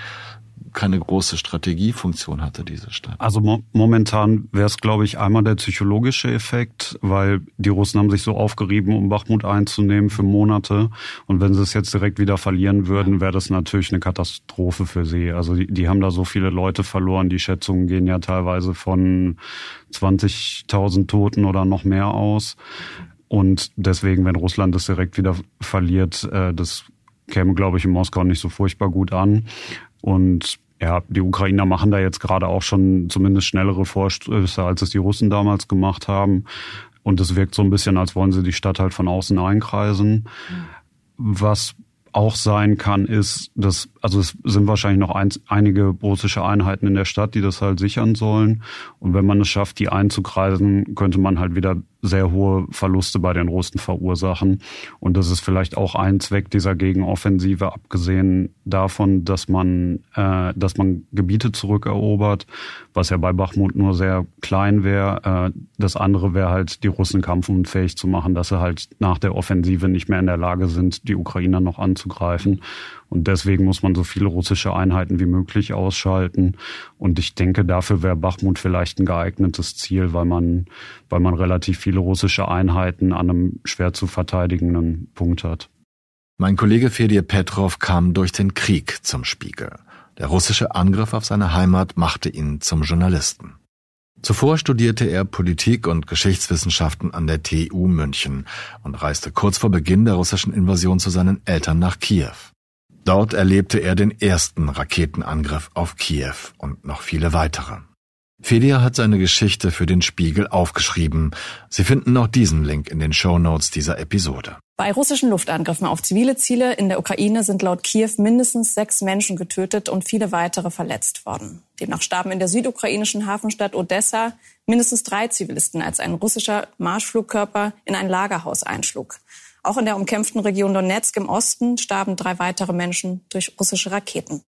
keine große Strategiefunktion hatte, diese Stadt. Also mo momentan wäre es, glaube ich, einmal der psychologische Effekt, weil die Russen haben sich so aufgerieben, um Bachmut einzunehmen für Monate. Und wenn sie es jetzt direkt wieder verlieren würden, wäre das natürlich eine Katastrophe für sie. Also die, die haben da so viele Leute verloren. Die Schätzungen gehen ja teilweise von 20.000 Toten oder noch mehr aus. Und deswegen, wenn Russland das direkt wieder verliert, äh, das käme, glaube ich, in Moskau nicht so furchtbar gut an. Und ja, die Ukrainer machen da jetzt gerade auch schon zumindest schnellere Vorstöße, als es die Russen damals gemacht haben. Und es wirkt so ein bisschen, als wollen sie die Stadt halt von außen einkreisen. Was auch sein kann, ist, dass, also es sind wahrscheinlich noch ein, einige russische Einheiten in der Stadt, die das halt sichern sollen. Und wenn man es schafft, die einzukreisen, könnte man halt wieder sehr hohe Verluste bei den Russen verursachen. Und das ist vielleicht auch ein Zweck dieser Gegenoffensive, abgesehen davon, dass man, äh, dass man Gebiete zurückerobert, was ja bei Bachmut nur sehr klein wäre. Äh, das andere wäre halt, die Russen kampfunfähig zu machen, dass sie halt nach der Offensive nicht mehr in der Lage sind, die Ukrainer noch anzugreifen. Und deswegen muss man so viele russische Einheiten wie möglich ausschalten. Und ich denke, dafür wäre Bachmut vielleicht ein geeignetes Ziel, weil man, weil man relativ viele russische Einheiten an einem schwer zu verteidigenden Punkt hat. Mein Kollege Fedir Petrov kam durch den Krieg zum Spiegel. Der russische Angriff auf seine Heimat machte ihn zum Journalisten. Zuvor studierte er Politik und Geschichtswissenschaften an der TU München und reiste kurz vor Beginn der russischen Invasion zu seinen Eltern nach Kiew. Dort erlebte er den ersten Raketenangriff auf Kiew und noch viele weitere. Felia hat seine Geschichte für den Spiegel aufgeschrieben. Sie finden auch diesen Link in den Show Notes dieser Episode. Bei russischen Luftangriffen auf zivile Ziele in der Ukraine sind laut Kiew mindestens sechs Menschen getötet und viele weitere verletzt worden. Demnach starben in der südukrainischen Hafenstadt Odessa mindestens drei Zivilisten, als ein russischer Marschflugkörper in ein Lagerhaus einschlug. Auch in der umkämpften Region Donetsk im Osten starben drei weitere Menschen durch russische Raketen.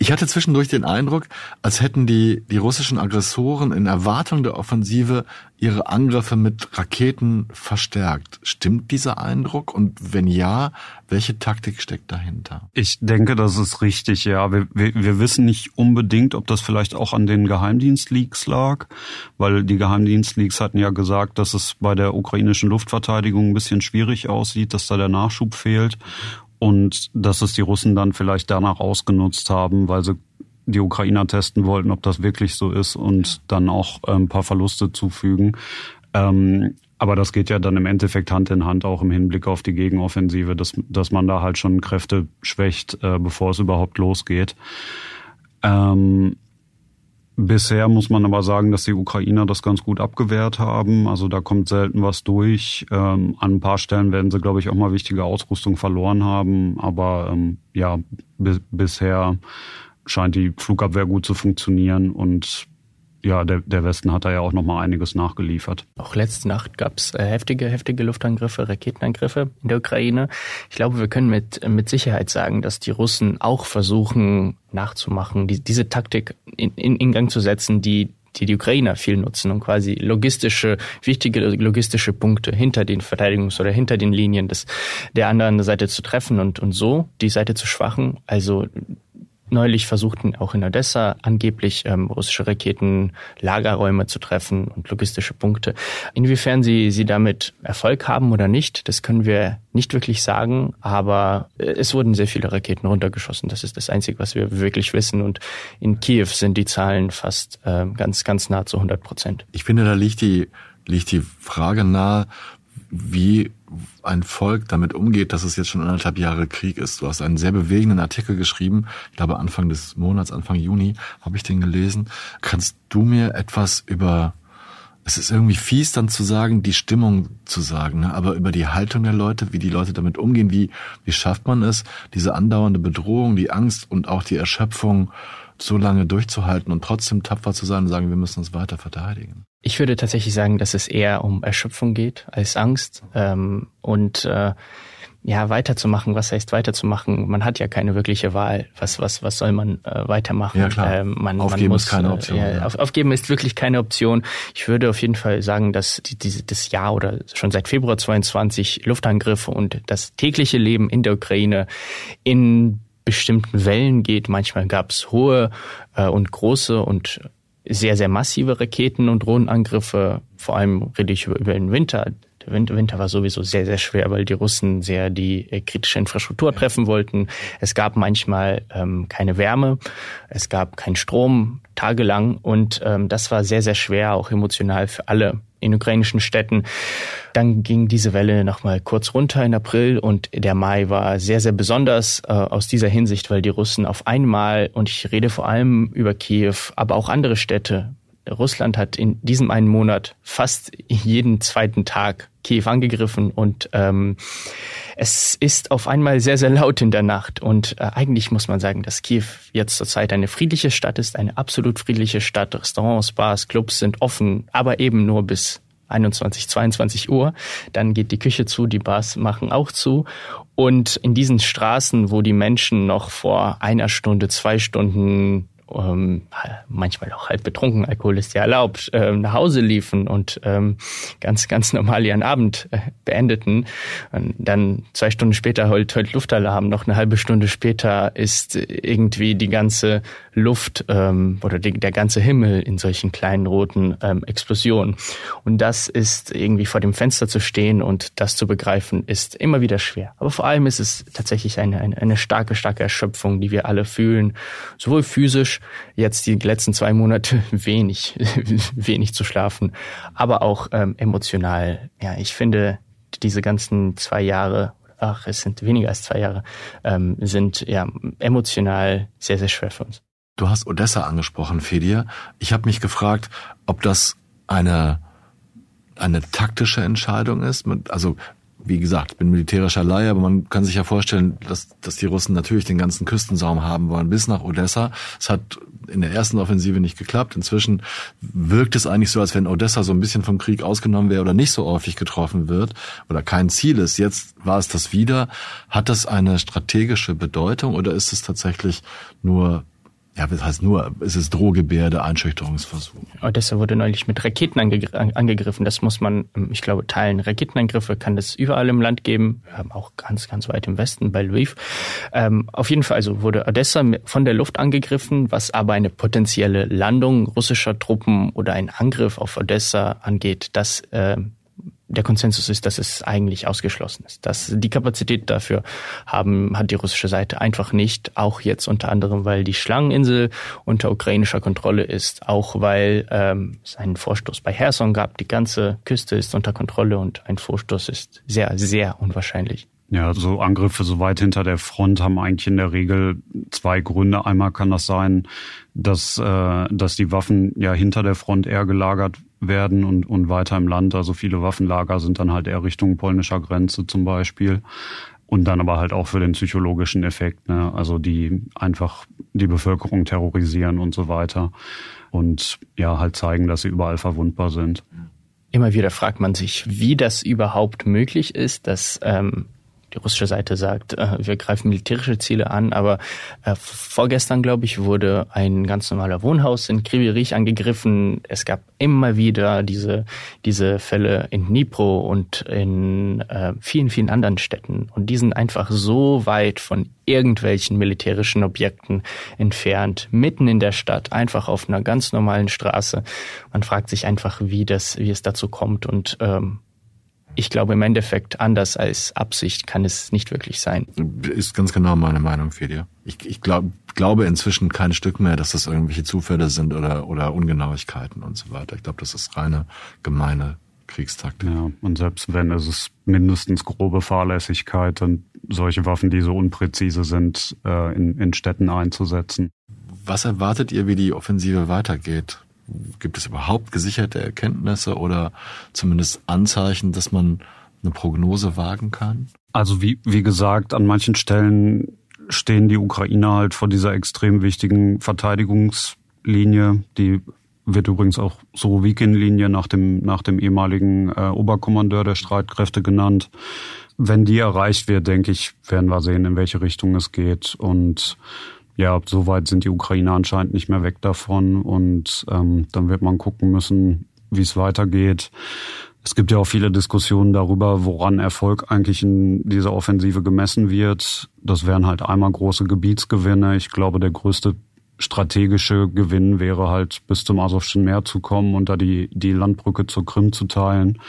Ich hatte zwischendurch den Eindruck, als hätten die, die russischen Aggressoren in Erwartung der Offensive ihre Angriffe mit Raketen verstärkt. Stimmt dieser Eindruck? Und wenn ja, welche Taktik steckt dahinter? Ich denke, das ist richtig, ja. Wir, wir, wir wissen nicht unbedingt, ob das vielleicht auch an den Geheimdienstleaks lag, weil die Geheimdienstleaks hatten ja gesagt, dass es bei der ukrainischen Luftverteidigung ein bisschen schwierig aussieht, dass da der Nachschub fehlt und dass es die Russen dann vielleicht danach ausgenutzt haben, weil sie die Ukrainer testen wollten, ob das wirklich so ist und dann auch ein paar Verluste zufügen. Ähm, aber das geht ja dann im Endeffekt Hand in Hand auch im Hinblick auf die Gegenoffensive, dass, dass man da halt schon Kräfte schwächt, äh, bevor es überhaupt losgeht. Ähm, Bisher muss man aber sagen, dass die Ukrainer das ganz gut abgewehrt haben. Also da kommt selten was durch. Ähm, an ein paar Stellen werden sie, glaube ich, auch mal wichtige Ausrüstung verloren haben. Aber ähm, ja, bisher scheint die Flugabwehr gut zu funktionieren und ja, der, der Westen hat da ja auch noch mal einiges nachgeliefert. Auch letzte Nacht gab es äh, heftige, heftige Luftangriffe, Raketenangriffe in der Ukraine. Ich glaube, wir können mit, mit Sicherheit sagen, dass die Russen auch versuchen nachzumachen, die, diese Taktik in, in, in Gang zu setzen, die die die Ukrainer viel nutzen, um quasi logistische, wichtige logistische Punkte hinter den Verteidigungs- oder hinter den Linien des, der anderen Seite zu treffen und, und so die Seite zu schwachen. Also neulich versuchten auch in Odessa angeblich ähm, russische Raketen Lagerräume zu treffen und logistische Punkte. Inwiefern sie, sie damit Erfolg haben oder nicht, das können wir nicht wirklich sagen, aber äh, es wurden sehr viele Raketen runtergeschossen. Das ist das Einzige, was wir wirklich wissen. Und in Kiew sind die Zahlen fast äh, ganz, ganz nah zu 100 Prozent. Ich finde, da liegt die, liegt die Frage nahe, wie ein Volk damit umgeht, dass es jetzt schon anderthalb Jahre Krieg ist. Du hast einen sehr bewegenden Artikel geschrieben, ich glaube Anfang des Monats, Anfang Juni habe ich den gelesen. Kannst du mir etwas über, es ist irgendwie fies dann zu sagen, die Stimmung zu sagen, ne? aber über die Haltung der Leute, wie die Leute damit umgehen, wie, wie schafft man es, diese andauernde Bedrohung, die Angst und auch die Erschöpfung so lange durchzuhalten und trotzdem tapfer zu sein und sagen, wir müssen uns weiter verteidigen? Ich würde tatsächlich sagen, dass es eher um Erschöpfung geht als Angst ähm, und äh, ja weiterzumachen. Was heißt weiterzumachen? Man hat ja keine wirkliche Wahl. Was was was soll man äh, weitermachen? Ja klar. Ähm, man, aufgeben man muss, ist keine Option. Äh, ja, auf, aufgeben ist wirklich keine Option. Ich würde auf jeden Fall sagen, dass die, diese das Jahr oder schon seit Februar 22 Luftangriffe und das tägliche Leben in der Ukraine in bestimmten Wellen geht. Manchmal gab es hohe äh, und große und sehr, sehr massive Raketen- und Drohnenangriffe. Vor allem rede ich über, über den Winter. Winter war sowieso sehr, sehr schwer, weil die Russen sehr die äh, kritische Infrastruktur treffen wollten. Es gab manchmal ähm, keine Wärme, es gab keinen Strom tagelang und ähm, das war sehr, sehr schwer, auch emotional für alle in ukrainischen Städten. Dann ging diese Welle nochmal kurz runter in April und der Mai war sehr, sehr besonders äh, aus dieser Hinsicht, weil die Russen auf einmal, und ich rede vor allem über Kiew, aber auch andere Städte, Russland hat in diesem einen Monat fast jeden zweiten Tag Kiew angegriffen und ähm, es ist auf einmal sehr, sehr laut in der Nacht. Und äh, eigentlich muss man sagen, dass Kiew jetzt zurzeit eine friedliche Stadt ist, eine absolut friedliche Stadt. Restaurants, Bars, Clubs sind offen, aber eben nur bis 21, 22 Uhr. Dann geht die Küche zu, die Bars machen auch zu. Und in diesen Straßen, wo die Menschen noch vor einer Stunde, zwei Stunden ähm, manchmal auch halb betrunken, Alkohol ist ja erlaubt, ähm, nach Hause liefen und ähm, ganz, ganz normal ihren Abend äh, beendeten. Und dann zwei Stunden später heult, heult Luftalarm, noch eine halbe Stunde später ist irgendwie die ganze Luft ähm, oder die, der ganze Himmel in solchen kleinen roten ähm, Explosionen. Und das ist irgendwie vor dem Fenster zu stehen und das zu begreifen, ist immer wieder schwer. Aber vor allem ist es tatsächlich eine, eine, eine starke, starke Erschöpfung, die wir alle fühlen, sowohl physisch, jetzt die letzten zwei Monate wenig, wenig zu schlafen, aber auch ähm, emotional. Ja, ich finde, diese ganzen zwei Jahre ach, es sind weniger als zwei Jahre, ähm, sind ja emotional sehr, sehr schwer für uns. Du hast Odessa angesprochen, Fedir. Ich habe mich gefragt, ob das eine eine taktische Entscheidung ist. Also wie gesagt, ich bin militärischer Laie, aber man kann sich ja vorstellen, dass, dass die Russen natürlich den ganzen Küstensaum haben wollen bis nach Odessa. Es hat in der ersten Offensive nicht geklappt. Inzwischen wirkt es eigentlich so, als wenn Odessa so ein bisschen vom Krieg ausgenommen wäre oder nicht so häufig getroffen wird oder kein Ziel ist. Jetzt war es das wieder. Hat das eine strategische Bedeutung oder ist es tatsächlich nur ja, das heißt nur, es ist Drohgebärde, Einschüchterungsversuch. Odessa wurde neulich mit Raketen angegriffen. Das muss man, ich glaube, teilen. Raketenangriffe kann es überall im Land geben, auch ganz, ganz weit im Westen bei Lviv. Ähm, auf jeden Fall also wurde Odessa von der Luft angegriffen, was aber eine potenzielle Landung russischer Truppen oder ein Angriff auf Odessa angeht, das äh, der Konsensus ist, dass es eigentlich ausgeschlossen ist. Dass die Kapazität dafür haben, hat die russische Seite einfach nicht. Auch jetzt unter anderem, weil die Schlangeninsel unter ukrainischer Kontrolle ist, auch weil ähm, es einen Vorstoß bei Herson gab. Die ganze Küste ist unter Kontrolle und ein Vorstoß ist sehr, sehr unwahrscheinlich. Ja, so Angriffe so weit hinter der Front haben eigentlich in der Regel zwei Gründe. Einmal kann das sein, dass, äh, dass die Waffen ja hinter der Front eher gelagert werden und, und weiter im Land. Also viele Waffenlager sind dann halt eher Richtung polnischer Grenze zum Beispiel. Und dann aber halt auch für den psychologischen Effekt, ne? also die einfach die Bevölkerung terrorisieren und so weiter. Und ja, halt zeigen, dass sie überall verwundbar sind. Immer wieder fragt man sich, wie das überhaupt möglich ist, dass ähm, die russische Seite sagt, äh, wir greifen militärische Ziele an, aber äh, vorgestern, glaube ich, wurde ein ganz normaler Wohnhaus in Krivirich angegriffen. Es gab immer wieder diese, diese Fälle in Dnipro und in äh, vielen, vielen anderen Städten. Und die sind einfach so weit von irgendwelchen militärischen Objekten entfernt, mitten in der Stadt, einfach auf einer ganz normalen Straße. Man fragt sich einfach, wie das, wie es dazu kommt und ähm, ich glaube im Endeffekt anders als Absicht kann es nicht wirklich sein. Ist ganz genau meine Meinung für dir. Ich, ich glaub, glaube inzwischen kein Stück mehr, dass das irgendwelche Zufälle sind oder, oder Ungenauigkeiten und so weiter. Ich glaube, das ist reine gemeine Kriegstaktik. Ja, und selbst wenn es ist mindestens grobe Fahrlässigkeit und solche Waffen, die so unpräzise sind, äh, in, in Städten einzusetzen. Was erwartet ihr, wie die Offensive weitergeht? Gibt es überhaupt gesicherte Erkenntnisse oder zumindest Anzeichen, dass man eine Prognose wagen kann? Also wie, wie gesagt, an manchen Stellen stehen die Ukrainer halt vor dieser extrem wichtigen Verteidigungslinie, die wird übrigens auch Sorowikin-Linie nach dem, nach dem ehemaligen äh, Oberkommandeur der Streitkräfte genannt. Wenn die erreicht wird, denke ich, werden wir sehen, in welche Richtung es geht. Und ja, soweit sind die Ukrainer anscheinend nicht mehr weg davon und ähm, dann wird man gucken müssen, wie es weitergeht. Es gibt ja auch viele Diskussionen darüber, woran Erfolg eigentlich in dieser Offensive gemessen wird. Das wären halt einmal große Gebietsgewinne. Ich glaube, der größte strategische Gewinn wäre halt bis zum Asowschen Meer zu kommen und da die, die Landbrücke zur Krim zu teilen.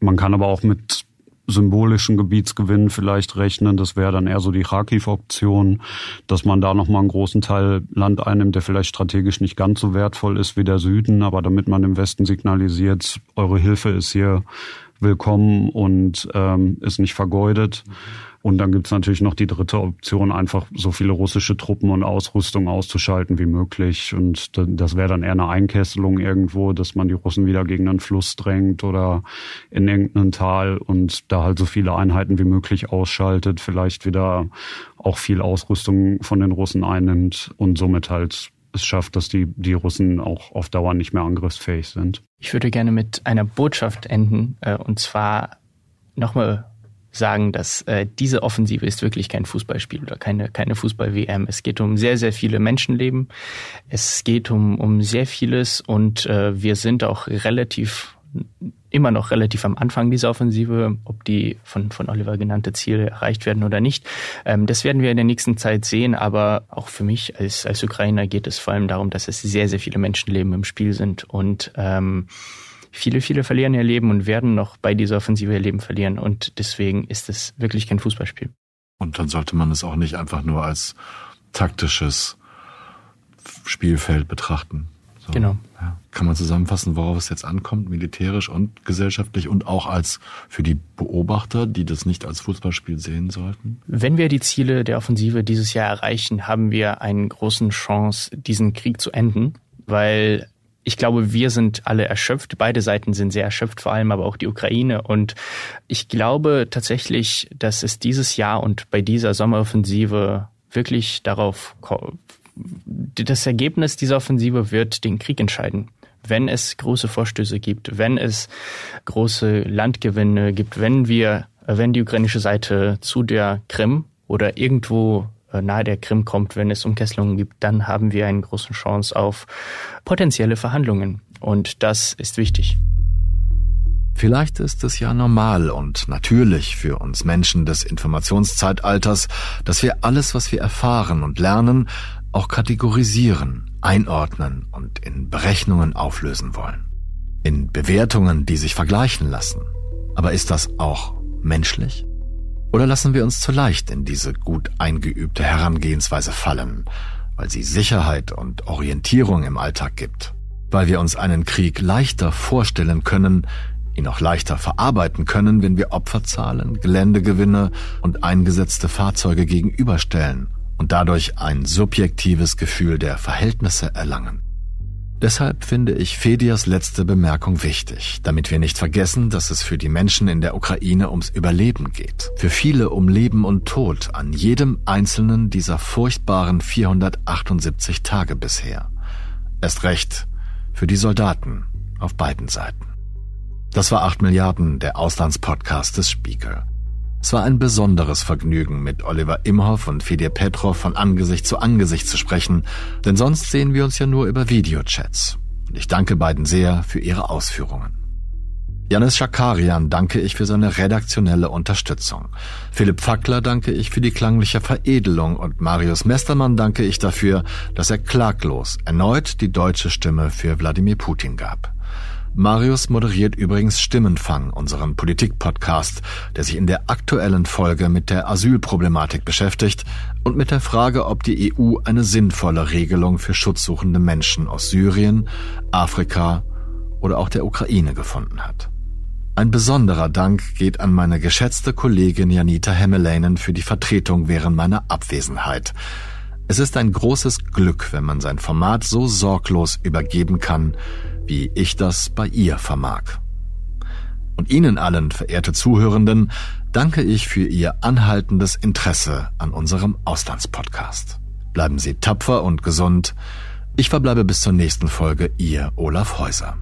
Man kann aber auch mit symbolischen Gebietsgewinn vielleicht rechnen. Das wäre dann eher so die Kharkiv-Option, dass man da nochmal einen großen Teil Land einnimmt, der vielleicht strategisch nicht ganz so wertvoll ist wie der Süden, aber damit man dem Westen signalisiert, eure Hilfe ist hier willkommen und ähm, ist nicht vergeudet. Mhm. Und dann gibt's natürlich noch die dritte Option, einfach so viele russische Truppen und Ausrüstung auszuschalten wie möglich. Und das wäre dann eher eine Einkesselung irgendwo, dass man die Russen wieder gegen einen Fluss drängt oder in irgendein Tal und da halt so viele Einheiten wie möglich ausschaltet, vielleicht wieder auch viel Ausrüstung von den Russen einnimmt und somit halt es schafft, dass die, die Russen auch auf Dauer nicht mehr angriffsfähig sind. Ich würde gerne mit einer Botschaft enden, äh, und zwar nochmal sagen, dass äh, diese Offensive ist wirklich kein Fußballspiel oder keine, keine Fußball-WM. Es geht um sehr, sehr viele Menschenleben. Es geht um, um sehr vieles und äh, wir sind auch relativ immer noch relativ am Anfang dieser Offensive, ob die von, von Oliver genannte Ziele erreicht werden oder nicht. Ähm, das werden wir in der nächsten Zeit sehen, aber auch für mich als, als Ukrainer geht es vor allem darum, dass es sehr, sehr viele Menschenleben im Spiel sind und ähm, Viele, viele verlieren ihr Leben und werden noch bei dieser Offensive ihr Leben verlieren. Und deswegen ist es wirklich kein Fußballspiel. Und dann sollte man es auch nicht einfach nur als taktisches Spielfeld betrachten, So, genau. Ja. Kann man zusammenfassen, worauf es jetzt ankommt, militärisch und gesellschaftlich und auch als für die Beobachter, die das nicht als Fußballspiel sehen sollten? Wenn wir die Ziele der Offensive dieses Jahr erreichen, haben wir eine große Chance, diesen Krieg zu enden, weil ich glaube, wir sind alle erschöpft. Beide Seiten sind sehr erschöpft, vor allem aber auch die Ukraine. Und ich glaube tatsächlich, dass es dieses Jahr und bei dieser Sommeroffensive wirklich darauf, das Ergebnis dieser Offensive wird den Krieg entscheiden. Wenn es große Vorstöße gibt, wenn es große Landgewinne gibt, wenn wir, wenn die ukrainische Seite zu der Krim oder irgendwo nahe der Krim kommt, wenn es Umkesselungen gibt, dann haben wir eine große Chance auf potenzielle Verhandlungen. Und das ist wichtig. Vielleicht ist es ja normal und natürlich für uns Menschen des Informationszeitalters, dass wir alles, was wir erfahren und lernen, auch kategorisieren, einordnen und in Berechnungen auflösen wollen. In Bewertungen, die sich vergleichen lassen. Aber ist das auch menschlich? Oder lassen wir uns zu leicht in diese gut eingeübte Herangehensweise fallen, weil sie Sicherheit und Orientierung im Alltag gibt, weil wir uns einen Krieg leichter vorstellen können, ihn auch leichter verarbeiten können, wenn wir Opferzahlen, Geländegewinne und eingesetzte Fahrzeuge gegenüberstellen und dadurch ein subjektives Gefühl der Verhältnisse erlangen. Deshalb finde ich Fedias letzte Bemerkung wichtig, damit wir nicht vergessen, dass es für die Menschen in der Ukraine ums Überleben geht. Für viele um Leben und Tod an jedem einzelnen dieser furchtbaren 478 Tage bisher. Erst recht für die Soldaten auf beiden Seiten. Das war 8 Milliarden, der Auslandspodcast des Spiegel. Es war ein besonderes Vergnügen, mit Oliver Imhoff und Fedor Petrov von Angesicht zu Angesicht zu sprechen, denn sonst sehen wir uns ja nur über Videochats. Und ich danke beiden sehr für ihre Ausführungen. Janis Schakarian danke ich für seine redaktionelle Unterstützung. Philipp Fackler danke ich für die klangliche Veredelung und Marius Mestermann danke ich dafür, dass er klaglos erneut die deutsche Stimme für Wladimir Putin gab. Marius moderiert übrigens Stimmenfang, unseren Politik-Podcast, der sich in der aktuellen Folge mit der Asylproblematik beschäftigt und mit der Frage, ob die EU eine sinnvolle Regelung für schutzsuchende Menschen aus Syrien, Afrika oder auch der Ukraine gefunden hat. Ein besonderer Dank geht an meine geschätzte Kollegin Janita Hemmelainen für die Vertretung während meiner Abwesenheit. Es ist ein großes Glück, wenn man sein Format so sorglos übergeben kann, wie ich das bei ihr vermag. Und Ihnen allen, verehrte Zuhörenden, danke ich für Ihr anhaltendes Interesse an unserem Auslandspodcast. Bleiben Sie tapfer und gesund. Ich verbleibe bis zur nächsten Folge, Ihr Olaf Häuser.